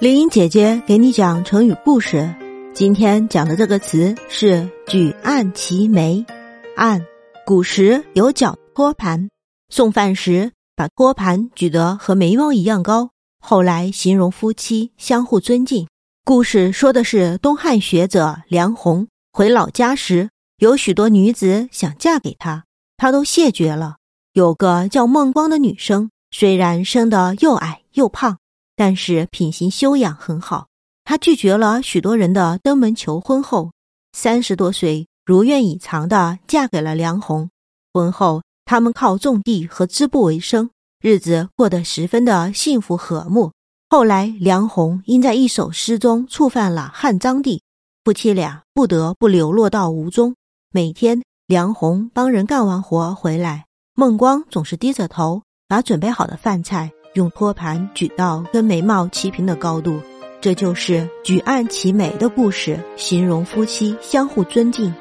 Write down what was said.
林英姐姐给你讲成语故事，今天讲的这个词是“举案齐眉”。案，古时有脚托盘，送饭时把托盘举得和眉毛一样高，后来形容夫妻相互尊敬。故事说的是东汉学者梁鸿回老家时，有许多女子想嫁给他，他都谢绝了。有个叫孟光的女生，虽然生得又矮又胖。但是品行修养很好，她拒绝了许多人的登门求婚后，三十多岁如愿以偿的嫁给了梁鸿。婚后，他们靠种地和织布为生，日子过得十分的幸福和睦。后来，梁鸿因在一首诗中触犯了汉章帝，夫妻俩不得不流落到吴中。每天，梁鸿帮人干完活回来，孟光总是低着头把准备好的饭菜。用托盘举到跟眉毛齐平的高度，这就是举案齐眉的故事，形容夫妻相互尊敬。